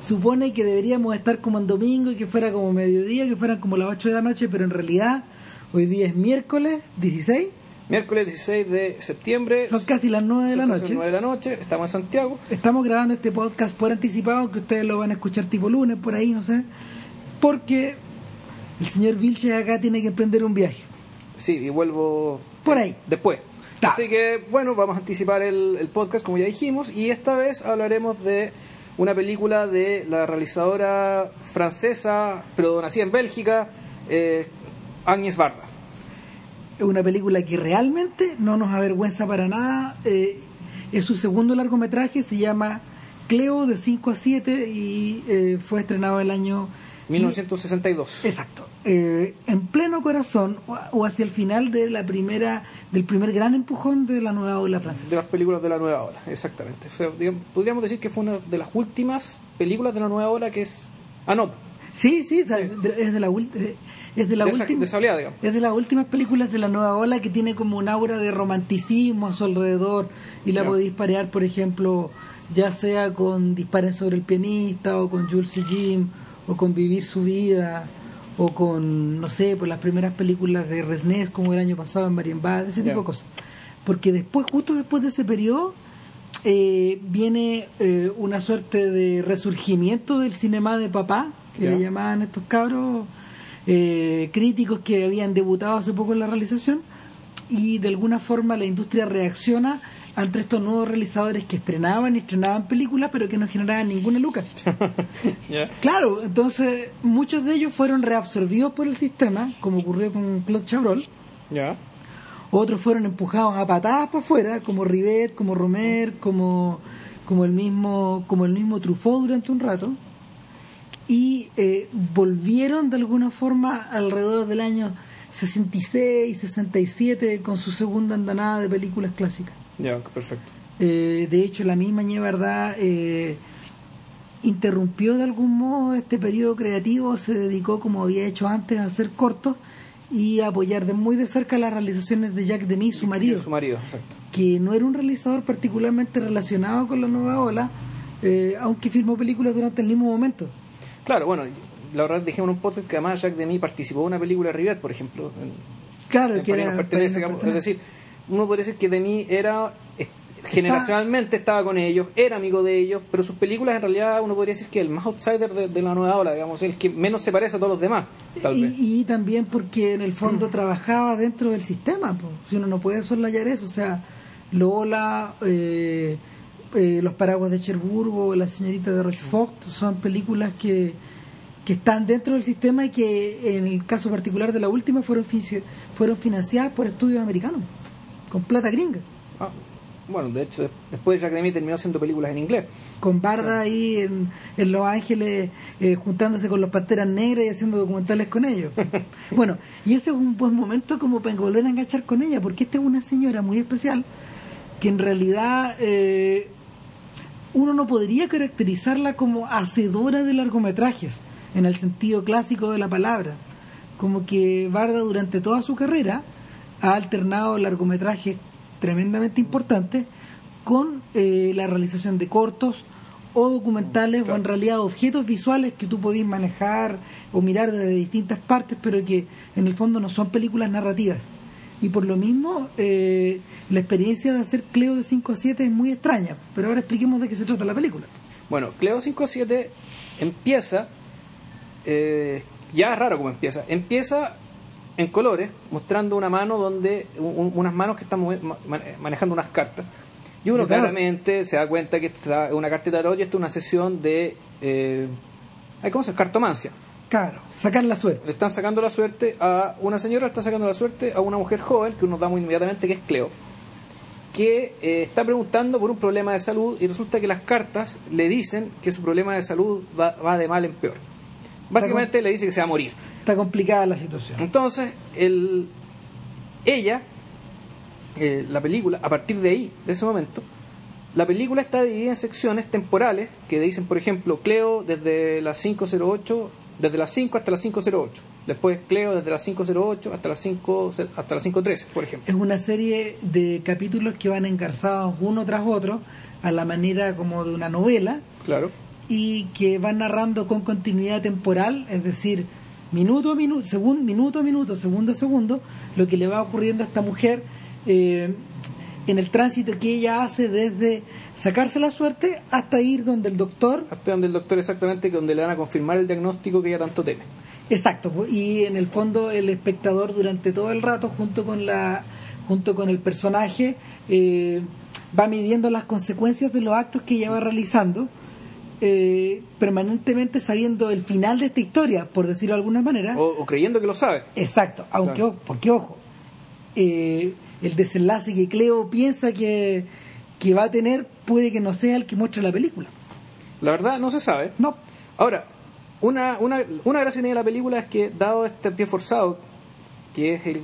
supone que deberíamos estar como en domingo y que fuera como mediodía, que fueran como las 8 de la noche, pero en realidad hoy día es miércoles 16. Miércoles 16 de septiembre. Son casi las 9 de la noche. las 9 de la noche. Estamos en Santiago. Estamos grabando este podcast por anticipado, que ustedes lo van a escuchar tipo lunes, por ahí, no sé. Porque el señor Vilches acá tiene que emprender un viaje. Sí, y vuelvo Por ahí. después. Ta. Así que, bueno, vamos a anticipar el, el podcast, como ya dijimos, y esta vez hablaremos de una película de la realizadora francesa, pero nacida en Bélgica, eh, Agnès Varda. Es una película que realmente no nos avergüenza para nada. eh, es su segundo largometraje, se llama Cleo de 5 a 7 y eh, fue estrenado el año 1962. Exacto. Eh, en pleno corazón o, o hacia el final de la primera del primer gran empujón de la nueva ola De francesa. las películas de la nueva ola, exactamente. Fue, digamos, podríamos decir que fue una de las últimas películas de la nueva ola que es. Ah, no, Sí, sí, o sea, de- es de la eh, es de la de esa, última de esa oleada, digamos. es de las últimas películas de la nueva ola que tiene como un aura de romanticismo a su alrededor y la Ya. podéis parear, por ejemplo, ya sea con Disparen sobre el pianista o con Jules y Jim o con Vivir su vida o con, no sé, por las primeras películas de Resnés como el año pasado en Marienbad, ese tipo de cosas. Porque después, justo después de ese periodo, eh, viene eh, una suerte de resurgimiento del cinema de papá, que le llamaban estos cabros eh, críticos que habían debutado hace poco en la realización, y de alguna forma la industria reacciona ante estos nuevos realizadores que estrenaban y estrenaban películas, pero que no generaban ninguna luca. Claro, entonces muchos de ellos fueron reabsorbidos por el sistema, como ocurrió con Claude Chabrol. Otros fueron empujados a patadas para afuera, como Rivet, como Romer, como, como el mismo, como el mismo Truffaut durante un rato. Y eh, volvieron de alguna forma alrededor del año 66, 67 con su segunda andanada de películas clásicas. Ya, perfecto. Eh, de hecho, la misma Ñe Verdad eh, interrumpió de algún modo este periodo creativo, se dedicó, como había hecho antes, a hacer cortos y a apoyar de muy de cerca las realizaciones de Jacques Demy, su marido, Su marido, exacto. que no era un realizador particularmente relacionado con la nueva ola, eh, aunque filmó películas durante el mismo momento. Claro, bueno, la verdad dijimos en un podcast que además Jacques Demy participó en una película de Rivet, por ejemplo. En, Claro, en que era, pertenece, es decir, uno podría decir que Demy era eh, generacionalmente estaba con ellos, era amigo de ellos, pero sus películas en realidad uno podría decir que el más outsider de, de la nueva ola, digamos, el que menos se parece a todos los demás, tal vez. Y, y también porque en el fondo trabajaba dentro del sistema, po. si uno no puede soslayar eso, o sea, Lola, eh, eh, Los Paraguas de Cherburgo, La Señorita de Rochefort, son películas que, que están dentro del sistema y que en el caso particular de la última fueron, fueron financiadas por estudios americanos, con plata gringa. Ah, bueno, de hecho, de- después Jacques Demy terminó haciendo películas en inglés. con Barda ahí en, en Los Ángeles eh, juntándose con los Panteras Negras y haciendo documentales con ellos. bueno, y ese es un buen momento como para volver a enganchar con ella, porque esta es una señora muy especial que en realidad eh, uno no podría caracterizarla como hacedora de largometrajes, en el sentido clásico de la palabra. Como que Barda durante toda su carrera ha alternado largometrajes tremendamente importantes con eh, la realización de cortos o documentales o en realidad objetos visuales que tú podís manejar o mirar desde distintas partes, pero que en el fondo no son películas narrativas. Y por lo mismo, eh, la experiencia de hacer Cleo de 5 a 7 es muy extraña. Pero ahora expliquemos de qué se trata la película. Bueno, Cleo 57 empieza, eh, ya es raro como empieza, empieza en colores, mostrando una mano donde, un- unas manos que están manejando unas cartas. Y uno claramente se da cuenta que esto es una carta de tarot y esto es una sesión de, eh, ¿cómo se llama? Cartomancia. Claro, sacar la suerte. Le están sacando la suerte a una señora, le está sacando la suerte a una mujer joven, que uno da muy inmediatamente que es Cleo, que eh, está preguntando por un problema de salud y resulta que las cartas le dicen que su problema de salud va, va de mal en peor. Básicamente le dice que se va a morir. Está complicada la situación. Entonces, el, ella, eh, la película, a partir de ahí, de ese momento, la película está dividida en secciones temporales que dicen, por ejemplo, Cleo desde las 508, desde las 5 hasta las 508. Después Cleo desde las 508 hasta las 5 hasta las 513, por ejemplo. Es una serie de capítulos que van engarzados uno tras otro a la manera como de una novela Claro. y que va narrando con continuidad temporal, es decir, minuto a minuto, segundo, minuto a minuto, segundo a segundo, lo que le va ocurriendo a esta mujer eh, en el tránsito que ella hace desde sacarse la suerte hasta ir donde el doctor. Hasta donde el doctor exactamente, donde le van a confirmar el diagnóstico que ella tanto teme. Exacto, y en el fondo el espectador durante todo el rato, junto con la, junto con el personaje, eh, va midiendo las consecuencias de los actos que ella va realizando, eh, permanentemente sabiendo el final de esta historia, por decirlo de alguna manera. O, creyendo que lo sabe. Exacto, aunque porque ojo, eh, el desenlace que Cleo piensa que, que va a tener puede que no sea el que muestra la película. La verdad no se sabe. No. Ahora, una, una, una gracia que tiene la película es que, dado este pie forzado, que es el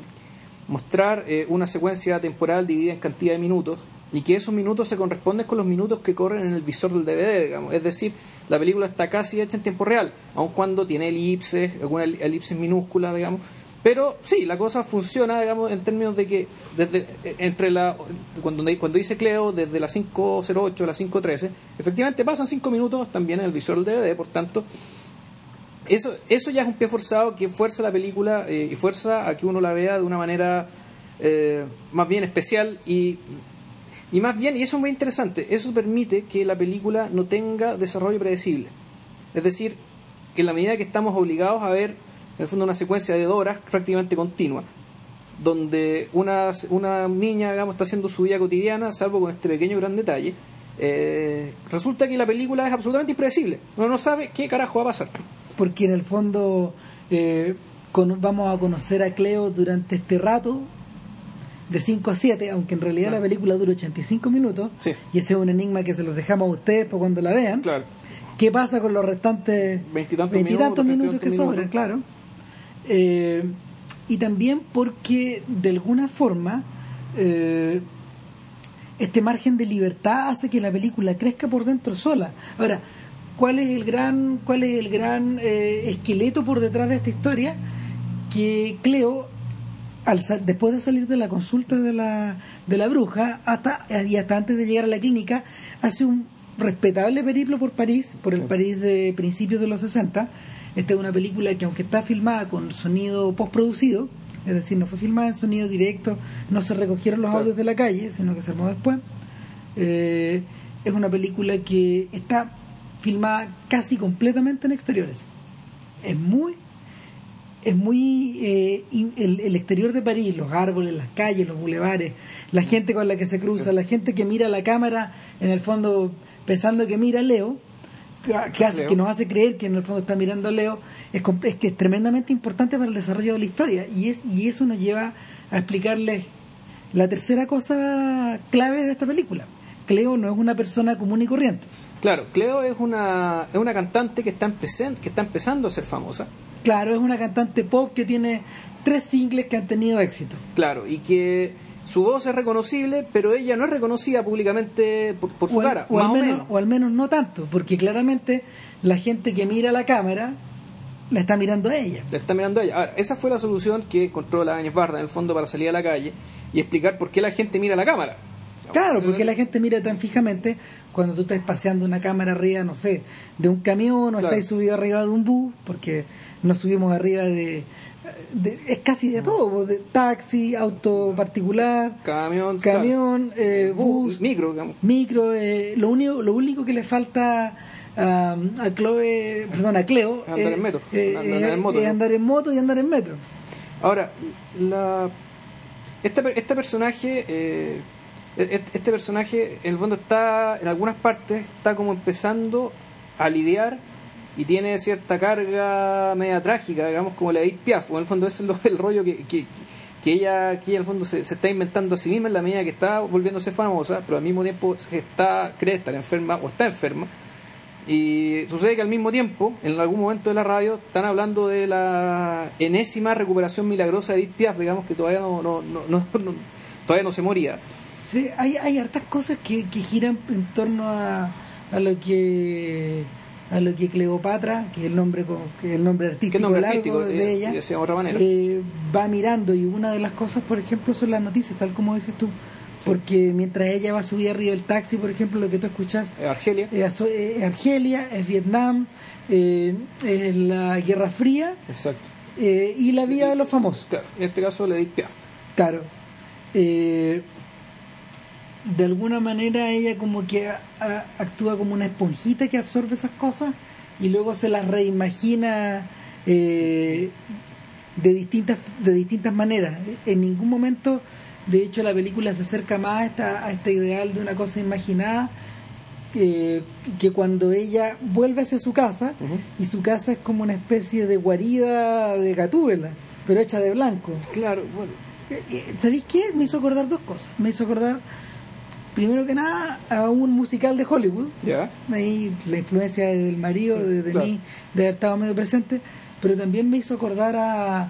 mostrar eh, una secuencia temporal dividida en cantidad de minutos, y que esos minutos se corresponden con los minutos que corren en el visor del DVD, digamos. Es decir, la película está casi hecha en tiempo real, aun cuando tiene elipses, alguna elipsis minúscula, digamos. Pero sí, la cosa funciona, digamos, en términos de que desde entre la cuando, cuando dice Cleo, desde las 5.08 a las 5.13, efectivamente pasan 5 minutos también en el visor del DVD, por tanto, eso, eso ya es un pie forzado que fuerza la película eh, y fuerza a que uno la vea de una manera eh, más bien especial y, y más bien, y eso es muy interesante, eso permite que la película no tenga desarrollo predecible. Es decir, que en la medida que estamos obligados a ver, en el fondo, una secuencia de horas prácticamente continua, donde una, una niña, digamos, está haciendo su vida cotidiana, salvo con este pequeño gran detalle, eh, resulta que la película es absolutamente impredecible. Uno no sabe qué carajo va a pasar porque en el fondo eh, vamos a conocer a Cleo durante este rato de 5 a 7, aunque en realidad la película dura 85 minutos, y ese es un enigma que se los dejamos a ustedes para cuando la vean. Claro. ¿Qué pasa con los restantes veintitantos minutos, que sobran? Claro. Eh, y también porque de alguna forma eh, este margen de libertad hace que la película crezca por dentro sola. Ahora, cuál es el gran, cuál es el gran eh, esqueleto por detrás de esta historia que Cleo al, después de salir de la consulta de la, de la bruja hasta y hasta antes de llegar a la clínica hace un respetable periplo por París por el París de principios de los 60 esta es una película que aunque está filmada con sonido postproducido es decir no fue filmada en sonido directo no se recogieron los audios de la calle sino que se armó después eh, es una película que está filmada casi completamente en exteriores. Es muy es muy eh, el, exterior de París, los árboles, las calles, los bulevares, la gente con la que se cruza, la gente que mira la cámara, en el fondo pensando que mira a Leo, que, hace, que nos hace creer que en el fondo está mirando a Leo, es, es que es tremendamente importante para el desarrollo de la historia y, es, y eso nos lleva a explicarles la tercera cosa clave de esta película. Cleo no es una persona común y corriente Claro, Cleo es una, es una cantante que está, empezando, que está empezando a ser famosa. Claro, es una cantante pop que tiene tres singles que han tenido éxito. Claro, y que su voz es reconocible, pero ella no es reconocida públicamente por, su cara, o al menos, O al menos no tanto, porque claramente la gente que mira la cámara la está mirando a ella. La está mirando a ella. Ahora, esa fue la solución que encontró la Áñez Barda en el fondo para salir a la calle y explicar por qué la gente mira la cámara. Claro, porque la gente mira tan fijamente cuando tú estás paseando una cámara arriba, no sé, de un camión o estás subido arriba de un bus, porque nos subimos arriba de, es casi de todo, pues, de taxi, auto particular, camión, camión, eh, bus, micro, digamos. micro. Eh, lo único, lo único que le falta a Chloe, perdón, a Cleo, andar en metro, andar, en moto, andar en moto y andar en metro. Ahora, la, este, este personaje eh, este personaje en el fondo está en algunas partes está como empezando a lidiar y tiene cierta carga media trágica digamos como la Edith Piaf en el fondo ese es el rollo que, que, que ella aquí en el fondo se, está inventando a sí misma en la medida que está volviéndose famosa pero al mismo tiempo está cree estar enferma o está enferma. Y sucede que al mismo tiempo en algún momento de la radio están hablando de la enésima recuperación milagrosa de Edith Piaf digamos que todavía no, no, no todavía no se moría Sí, hay, hay hartas cosas que, que giran en torno a, a lo que a lo que Cleopatra, que es el nombre que el nombre artístico, largo de, eh, ella, otra manera. Eh, va mirando y una de las cosas, por ejemplo, son las noticias, tal como dices tú, porque mientras ella va a subir arriba del taxi, por ejemplo, lo que tú escuchás Eh, Argelia. es, es Argelia, es Vietnam, eh, es la Guerra Fría Exacto. eh, y la vida de los famosos. Claro, en este caso Edith Piaf. Claro. Eh, de alguna manera ella como que a- a- actúa como una esponjita que absorbe esas cosas y luego se las reimagina eh, de distintas de distintas maneras. En ningún momento, de hecho, la película se acerca más a, esta, a este ideal de una cosa imaginada que, que cuando ella vuelve hacia su casa y su casa es como una especie de guarida de gatúbela, pero hecha de blanco. Claro, bueno. Eh, eh, ¿Sabéis qué? Me hizo acordar dos cosas. Me hizo acordar, primero que nada, a un musical de Hollywood. Ya. Ahí la influencia del marido, de, de Claro. mí, de haber estado medio presente. Pero también me hizo acordar a,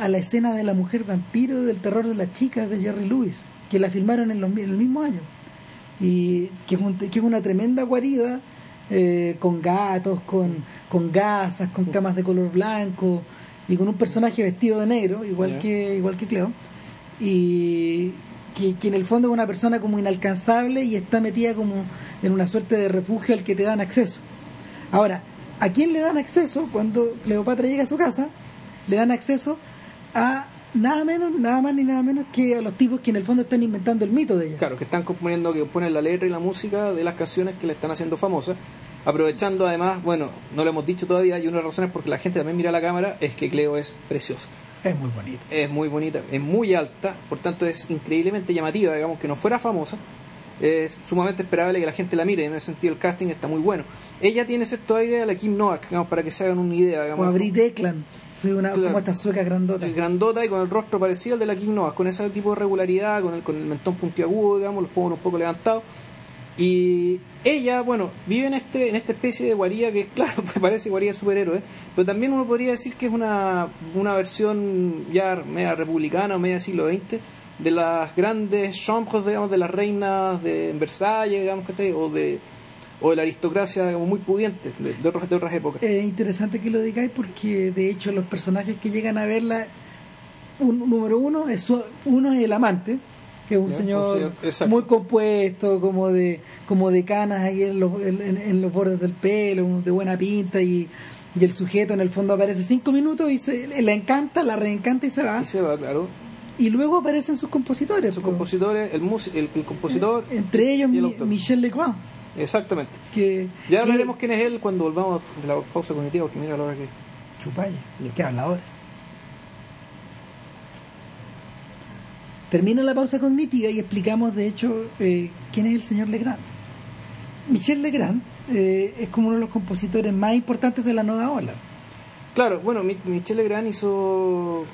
a la escena de la mujer vampiro del terror de las chicas de Jerry Lewis, que la filmaron en, los en el mismo año. Y que es, un- que es una tremenda guarida eh, con gatos, con, con gasas, con camas de color blanco y con un personaje vestido de negro, igual que igual que Cleo. Y que, en el fondo es una persona como inalcanzable y está metida como en una suerte de refugio al que te dan acceso. Ahora, ¿a quién le dan acceso cuando Cleopatra llega a su casa? Le dan acceso a nada menos, nada más ni nada menos que a los tipos que en el fondo están inventando el mito de ella. Claro, que están componiendo, que ponen la letra y la música de las canciones que le están haciendo famosas, aprovechando además, bueno, no lo hemos dicho todavía, y una de las razones porque la gente también mira la cámara es que Cleo es preciosa. Es muy bonito. es muy bonita, es muy alta, por tanto es increíblemente llamativa, digamos que no fuera famosa, es sumamente esperable que la gente la mire, en ese sentido el casting está muy bueno. Ella tiene cierto aire a la Kim Novak, digamos, para que se hagan una idea, O digamos, a Brit Ekland, sí, una, Claro. como estas suecas grandotas. grandota y con el rostro parecido al de la Kim Novak, con ese tipo de regularidad, con el, con el mentón puntiagudo, digamos, los pómulos un poco levantados. Y ella, bueno, vive en este en esta especie de guarida que, claro, pues parece guarida superhéroe, pero también uno podría decir que es una, una versión ya media republicana o media siglo XX de las grandes chambres, digamos, de las reinas de Versalles, digamos, ¿cachai? o de o de la aristocracia digamos, muy pudiente de, de otras, de otras épocas. Es interesante que lo digáis porque de hecho los personajes que llegan a verla, un, número uno es uno es el amante, que es un Ya, señor muy compuesto, como de como de canas ahí en los, en, los bordes del pelo, de buena pinta y, y el sujeto en el fondo aparece cinco minutos y se, le encanta, la reencanta y se va. Y se va, claro. Y luego aparecen sus compositores. Sus po. compositores, el, el, el compositor Entre ellos el Mi-. Michel Legrand, Exactamente. que, Ya que- hablaremos quién es él cuando volvamos de la pausa cognitiva, porque mira la hora que. Chupalla, que habla ahora. Termina la pausa cognitiva y explicamos, de hecho, eh, quién es el señor Legrand. Michel Legrand eh, es como uno de los compositores más importantes de la nueva ola. Claro, bueno, Mi- Michel Legrand hizo.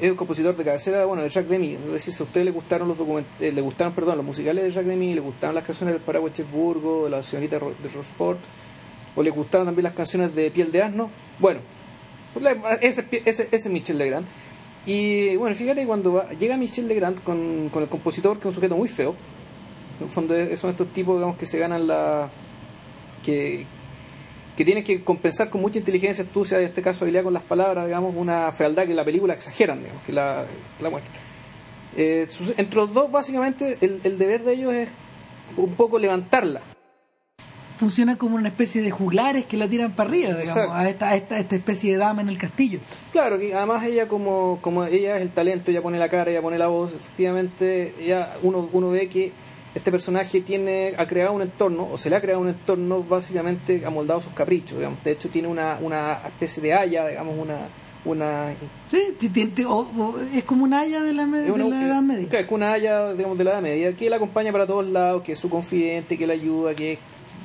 Es un compositor de cabecera, bueno, de Jacques Demy. Es decir, si a usted le gustaron los document eh, le gustaron, perdón, los musicales de Jacques Demy, le gustaron las canciones del Paraguay Cherburgo, de la señorita de Rochefort, o le gustaron también las canciones de Piel de Asno, bueno, pues ese, ese, ese es Michel Legrand. Y bueno, fíjate cuando va- llega Michel Legrand con, con el compositor, que es un sujeto muy feo, en el fondo son estos tipos, digamos, que se ganan la. que, que tienen que compensar con mucha inteligencia, astucia, en este caso habilidad con las palabras, digamos, una fealdad que la película exageran, digamos, que la, la muestran. Eh, entre los dos, básicamente, el, el deber de ellos es un poco levantarla. Funciona como una especie de juglares que la tiran para arriba, digamos, a esta, a esta, a esta especie de dama en el castillo. Claro, que además ella como, como ella es el talento, ella pone la cara, ella pone la voz, efectivamente ella, uno, uno ve que este personaje tiene, ha creado un entorno, o se le ha creado un entorno básicamente amoldado a sus caprichos, digamos. De hecho tiene una, una especie de haya, digamos, una, una Sí, o- o- es como una haya de la, es de una, la Edad Media. es una haya, digamos, de la edad media, que la acompaña para todos lados, que es su confidente, que la ayuda, que,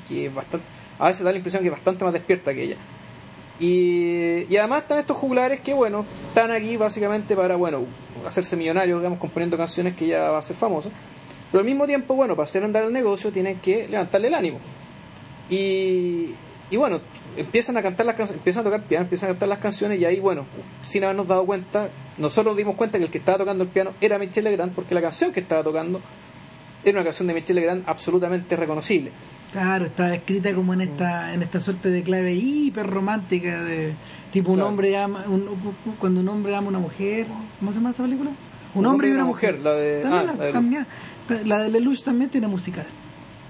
que es bastante, a veces da la impresión que es bastante más despierta que ella. Y, además están estos juglares que, bueno, están aquí básicamente para, bueno, hacerse millonarios, digamos, componiendo canciones que ya va a ser famosa. Pero al mismo tiempo, bueno, para hacer andar el negocio tienen que levantarle el ánimo. Y, y bueno, empiezan a cantar las canciones, empiezan a tocar piano, empiezan a cantar las canciones y ahí, bueno, sin habernos dado cuenta, nosotros nos dimos cuenta que el que estaba tocando el piano era Michel Legrand porque la canción que estaba tocando era una canción de Michel Legrand absolutamente reconocible. Claro, está escrita como en esta en esta suerte de clave hiper romántica de tipo un Claro. hombre ama un- cuando un hombre ama a una mujer, ¿cómo se llama esa película? Un, hombre y una mujer. la de, ah, la- la de también. La de Lelouch también tiene música.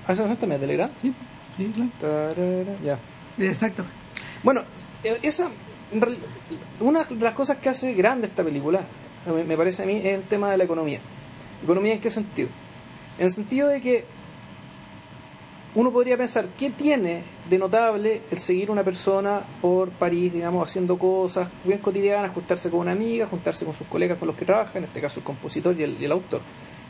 ¿Ah, esa también es de Legrand? Sí, sí, claro. Tarara, ya. Exactamente. Bueno, eh, esa, una de las cosas que hace grande esta película, me parece a mí, es el tema de la economía. ¿Economía en qué sentido? En el sentido de que uno podría pensar, ¿qué tiene de notable el seguir una persona por París, digamos, haciendo cosas bien cotidianas, juntarse con una amiga, juntarse con sus colegas con los que trabaja, en este caso el compositor y el, y el autor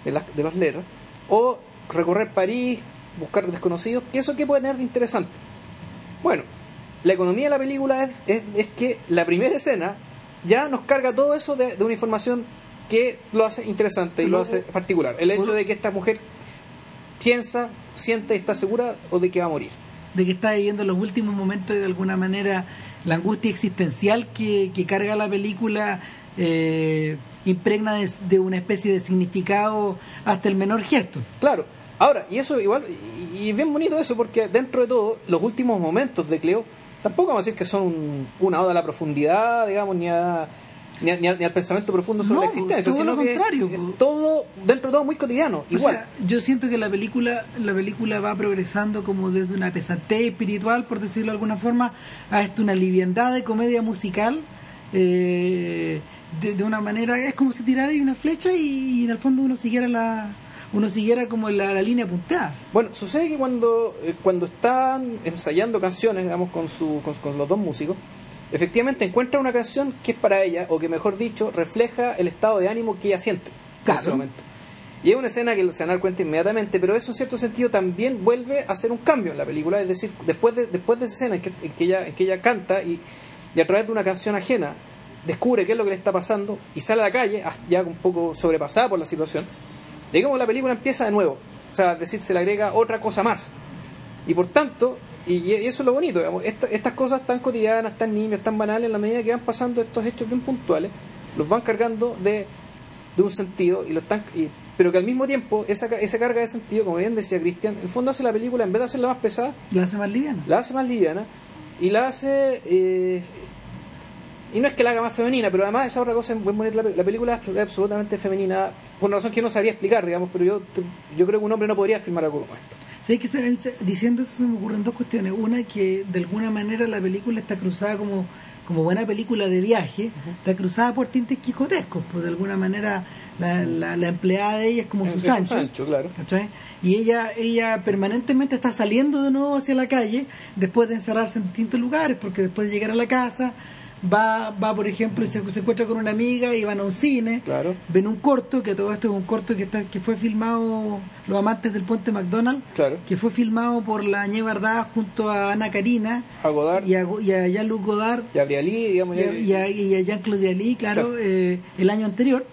de las, de las letras, o recorrer París, buscar desconocidos? ¿Qué eso qué puede tener de interesante? Bueno, la economía de la película es, es, es que la primera escena ya nos carga todo eso de, de una información que lo hace interesante y lo hace particular. El hecho de que esta mujer piensa, siente y está segura o de que va a morir. De que está viviendo los últimos momentos y de alguna manera la angustia existencial que, que carga la película eh, impregna de, de una especie de significado hasta el menor gesto. Claro. Ahora, y eso igual, y, y bien bonito eso porque dentro de todo, los últimos momentos de Cleo, tampoco vamos a decir que son un- una oda a la profundidad, digamos, ni a, ni, a- ni al- pensamiento profundo sobre No, la existencia, todo sino lo contrario, es po. todo, dentro de todo, muy cotidiano, O igual. sea, yo siento que la película, la película va progresando como desde una pesantez espiritual, por decirlo de alguna forma, a esto una liviandad de comedia musical. eh, de, de una manera, es como si tirara una flecha y, en el fondo uno siguiera la uno siguiera como la, la línea punteada. Bueno, sucede que cuando, eh, cuando están ensayando canciones, digamos, con, su, con, con los dos músicos, efectivamente encuentra una canción que es para ella, o que mejor dicho, refleja el estado de ánimo que ella siente en ese momento. Y es una escena que se van a dar cuenta inmediatamente, pero eso en cierto sentido también vuelve a hacer un cambio en la película, es decir, después de, después de esa escena en que, en que ella, en que ella canta y, y a través de una canción ajena descubre qué es lo que le está pasando y sale a la calle, ah, ya un poco sobrepasada por la situación, como la película empieza de nuevo, o sea, es decir, se le agrega otra cosa más. Y por tanto, y, y eso es lo bonito, digamos, esta- estas cosas tan cotidianas, tan nimias, tan banales, en la medida que van pasando estos hechos bien puntuales, los van cargando de, de un sentido, y lo están, y- pero que al mismo tiempo, esa, esa carga de sentido, como bien decía Cristian, en el fondo hace la película, en vez de hacerla más pesada, La hace más liviana. la hace más liviana y la hace eh, y no es que la haga más femenina pero además esa otra cosa la, la película es absolutamente femenina por una razón que yo no sabría explicar digamos pero yo yo creo que un hombre no podría afirmar algo como esto ¿Sabes que se- se- diciendo eso se me ocurren dos cuestiones. Una que de alguna manera la película está cruzada como, como buena película de viaje, está cruzada por tintes quijotescos, pues de alguna manera la, la, la empleada de ella es como su su Sancho. Sancho, claro. ¿cachai? Y ella, ella permanentemente está saliendo de nuevo hacia la calle después de encerrarse en distintos lugares, porque después de llegar a la casa va, va por ejemplo, y se, se encuentra con una amiga y van a un cine, Claro. ven un corto, que todo esto es un corto que, está, que fue filmado, Los Amantes del Puente McDonald, Claro. que fue filmado por la Ñe Bardá junto a Ana Karina A Godard. y a, y a Jean-Luc Godard y Abrialí digamos y a, y a- y a Jean-Claude claro, Claro. eh, el año anterior.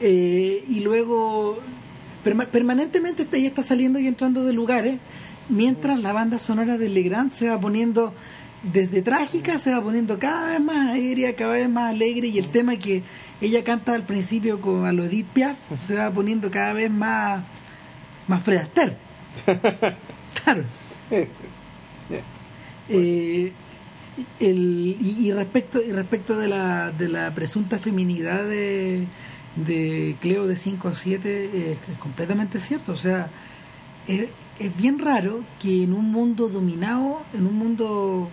Eh, y luego perma- permanentemente está, ella está saliendo y entrando de lugares, mientras la banda sonora de Legrand se va poniendo desde trágica, se va poniendo cada vez más aérea, cada vez más alegre, y el tema que ella canta al principio con a lo Edith Piaf se va poniendo cada vez más, más Fred Astaire. claro. Eh, eh. Eh, el, y, y respecto y respecto de la, de la presunta feminidad de, de Cleo de 5 a 7 es, es completamente cierto o sea es, es bien raro que en un mundo dominado en un mundo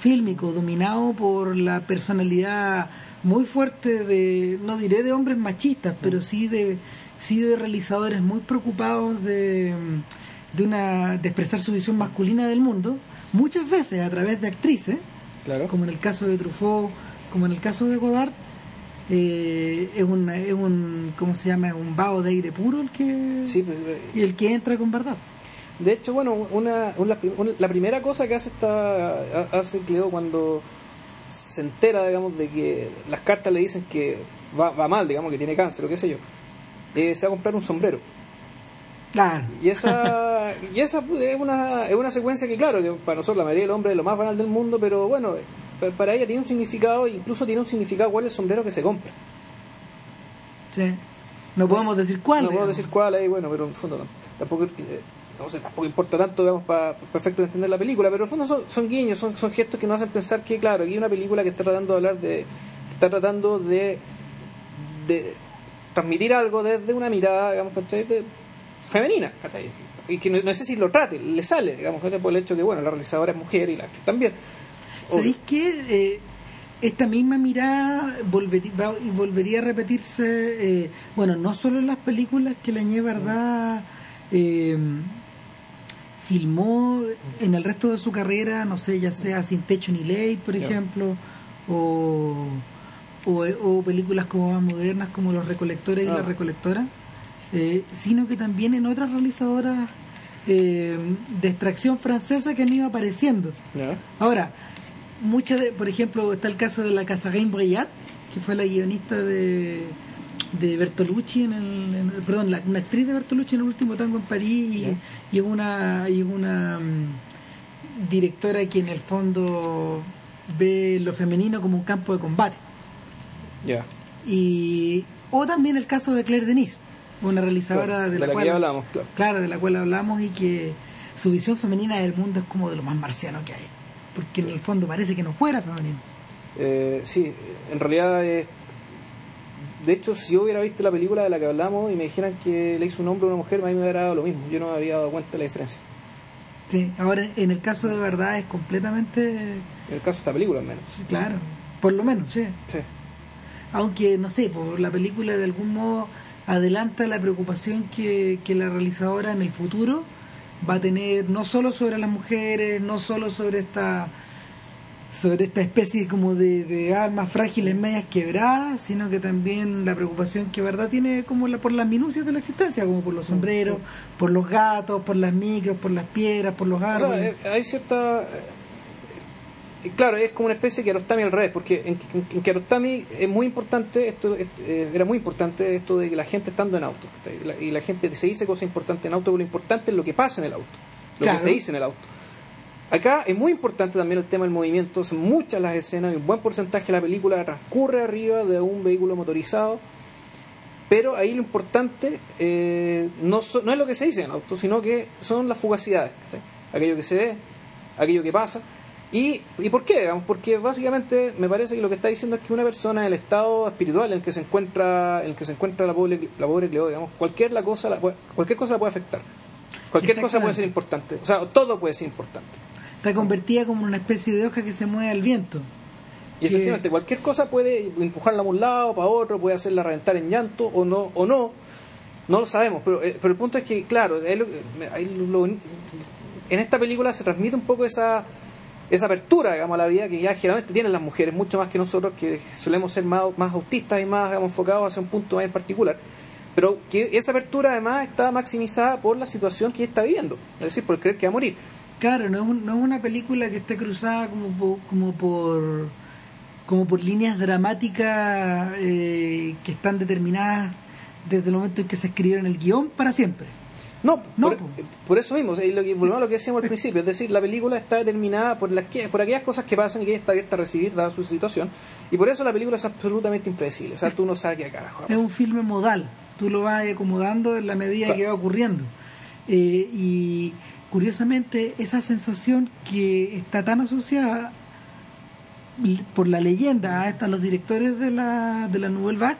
fílmico dominado por la personalidad muy fuerte de no diré de hombres machistas pero sí de sí de realizadores muy preocupados de de una de expresar su visión masculina del mundo muchas veces a través de actrices claro. como en el caso de Truffaut como en el caso de Godard eh, es, un, es un cómo se llama un vaho de aire puro el que sí pues, eh, el que entra con verdad De hecho, bueno, una, una- una- la primera cosa que hace esta hace Cleo cuando se entera, digamos, de que las cartas le dicen que va, va mal, digamos, que tiene cáncer o qué sé yo, eh, se va a comprar un sombrero. claro Y esa, y esa es una, es una secuencia que, claro, que para nosotros la mayoría del hombre es lo más banal del mundo, pero bueno, pa- para ella tiene un significado, incluso tiene un significado cuál es el sombrero que se compra. sí. no podemos decir cuál no puedo digamos. decir cuál ahí, bueno, pero en el fondo tampoco, eh, entonces, tampoco importa tanto, digamos, para perfecto entender la película, pero en el fondo son, son guiños, son, son gestos que nos hacen pensar que, claro, aquí hay una película que está tratando de hablar de, que está tratando de, de transmitir algo desde una mirada, digamos, ¿cachai? De- femenina, ¿cachai? Y que no, no sé si lo trate, le sale, digamos, ¿cachai? por el hecho que, bueno, la realizadora es mujer y la actriz también. ¿Sabéis qué? Eh, esta misma mirada volvería, va- y volvería a repetirse, eh, bueno, no solo en las películas que la Ñe Verdad eh, filmó en el resto de su carrera, no sé, ya sea Sin Techo ni Ley, por ejemplo, o, o, o películas como más modernas como Los Recolectores y Ah. La Recolectora, eh, sino que también en otras realizadoras eh, de extracción francesa que han ido apareciendo. Ahora, muchas de, por ejemplo, está el caso de la Catherine Breillat, que fue la guionista de, de Bertolucci, en el, en el- perdón, la, una actriz de Bertolucci en el último tango en París, y, y es una, y una mm, directora que en el fondo ve lo femenino como un campo de combate. Ya. Y, o también el caso de Claire Denis, una realizadora Claro, de, de la, que cual hablamos, claro. claro, de la cual hablamos y que su visión femenina del mundo es como de lo más marciano que hay. Porque en el fondo parece que no fuera femenino. Eh, sí, en realidad es... De hecho, si yo hubiera visto la película de la que hablamos y me dijeran que le hizo un hombre a una mujer, a mí me hubiera dado lo mismo. Yo no me había dado cuenta de la diferencia. Sí, ahora en el caso de verdad es completamente En el caso de esta película, al menos. sí, claro, por lo menos, sí. Sí. Aunque no sé, por la película de algún modo adelanta la preocupación que, que la realizadora en el futuro va a tener no solo sobre las mujeres, no solo sobre esta sobre esta especie como de, de almas frágiles medias quebradas, sino que también la preocupación que verdad tiene como la, por las minucias de la existencia, como por los sombreros, por los gatos, por las micros, por las piedras, por los O sea, árboles. eh, hay cierta... eh, Claro, es como una especie de Kiarostami al revés, porque en, en, en Kiarostami es muy importante, esto esto, eh, era muy importante esto de que la gente estando en auto, y la, y la gente se dice cosas importantes en auto, pero lo importante es lo que pasa en el auto, lo Claro. que se dice en el auto. Acá es muy importante también el tema del movimiento, son muchas las escenas y un buen porcentaje de la película transcurre arriba de un vehículo motorizado, pero ahí lo importante eh, no, so- no es lo que se dice en el auto, sino que son las fugacidades, ¿cachai? aquello que se ve, aquello que pasa. ¿Y, ¿Y por qué? Digamos, porque básicamente me parece que lo que está diciendo es que una persona en el estado espiritual en el que se encuentra, en el que se encuentra la pobre, la pobre Cleo, digamos, cualquier, la cosa, la cualquier cosa la puede afectar. Cualquier cosa puede ser importante. O sea, todo puede ser importante. Está convertida como en una especie de hoja que se mueve al viento. Y efectivamente, cualquier cosa puede empujarla a un lado, para otro, puede hacerla reventar en llanto o no, o no. No lo sabemos, pero, eh, pero el punto es que, claro, lo- en esta película se transmite un poco esa, esa apertura, digamos, a la vida que ya generalmente tienen las mujeres, mucho más que nosotros, que solemos ser más, más autistas y más digamos, enfocados hacia un punto más en particular. Pero que esa apertura además está maximizada por la situación que ella está viviendo, es decir, por creer que va a morir. Claro, no es, un- no es una película que esté cruzada como por, como por como por líneas dramáticas eh, que están determinadas desde el momento en que se escribieron el guion para siempre. No, No, por, po. por eso mismo, o sea, y lo que, volvemos a lo que decíamos al principio, es decir, la película está determinada por, las que, por aquellas cosas que pasan y que ella está abierta a recibir dada su situación, y por eso la película es absolutamente impredecible, o sea, tú no sabes qué carajo Es un filme modal, tú lo vas acomodando en la medida Claro. que va ocurriendo. Eh, y curiosamente, esa sensación que está tan asociada por la leyenda a esta- a los directores de la, de la Nouvelle Vague,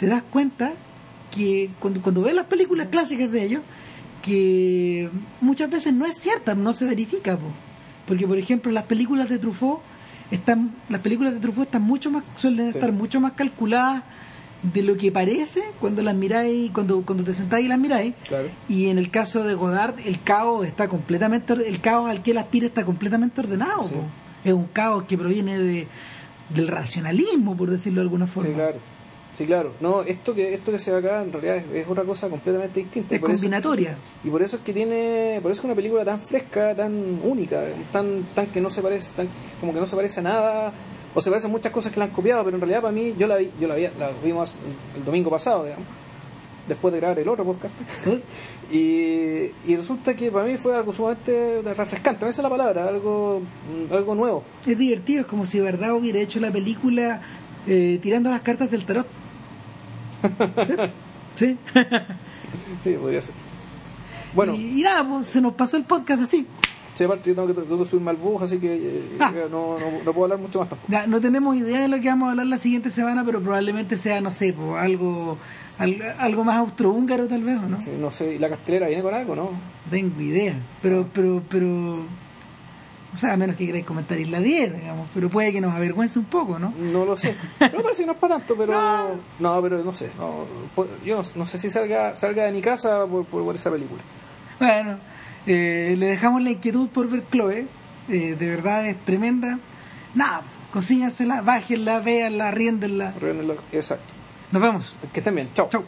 te das cuenta que cuando, cuando ves las películas clásicas de ellos, que muchas veces no es cierta, no se verifica. po. Porque, por ejemplo, las películas de Truffaut están, las películas de Truffaut están mucho más, suelen Sí. estar mucho más calculadas de lo que parece cuando las miráis, cuando, cuando te sentáis y las miráis. Claro. Y en el caso de Godard, el caos está completamente, el caos al que él aspira está completamente ordenado. Sí. Es un caos que proviene de, del racionalismo, por decirlo de alguna forma. Sí, claro. Sí, claro. No, esto que esto que se ve acá en realidad es, es otra cosa completamente distinta. y Es combinatoria. y por eso es que tiene, por eso es una película tan fresca, tan única, tan tan que no se parece, tan como que no se parece a nada, o se parecen muchas cosas que la han copiado, pero en realidad para mí yo la vi, yo la vi, la vimos el, el domingo pasado, digamos, después de grabar el otro podcast. y, y resulta que para mí fue algo sumamente refrescante, no esa es la palabra, algo algo nuevo. Es divertido, es como si de verdad hubiera hecho la película eh, tirando las cartas del tarot. ¿Sí? ¿Sí? Sí, podría ser. Bueno, Y, y nada, pues, se nos pasó el podcast así. Sí, aparte yo tengo que, tengo que subirme al bus, así que eh, Ah. no, no, no puedo hablar mucho más tampoco. Ya, no tenemos idea de lo que vamos a hablar la siguiente semana, pero probablemente sea, no sé, po, algo al- algo más austrohúngaro tal vez, ¿o ¿no? Sí, no sé, ¿y la castelera viene con algo, no? No tengo idea. Pero, pero, pero... O sea, a menos que queráis comentar Isla 10, digamos, pero puede que nos avergüence un poco, ¿no? No lo sé. No parece que no es para tanto, pero. No, pero no sé. No, yo no, no sé si salga salga de mi casa por, por, por esa película. Bueno, eh, le dejamos la inquietud por ver Chloe. eh, de verdad es tremenda. Nada, consígansela, bájenla, véanla, riéndenla. Exacto. Nos vemos. Que estén bien. Chao. Chau.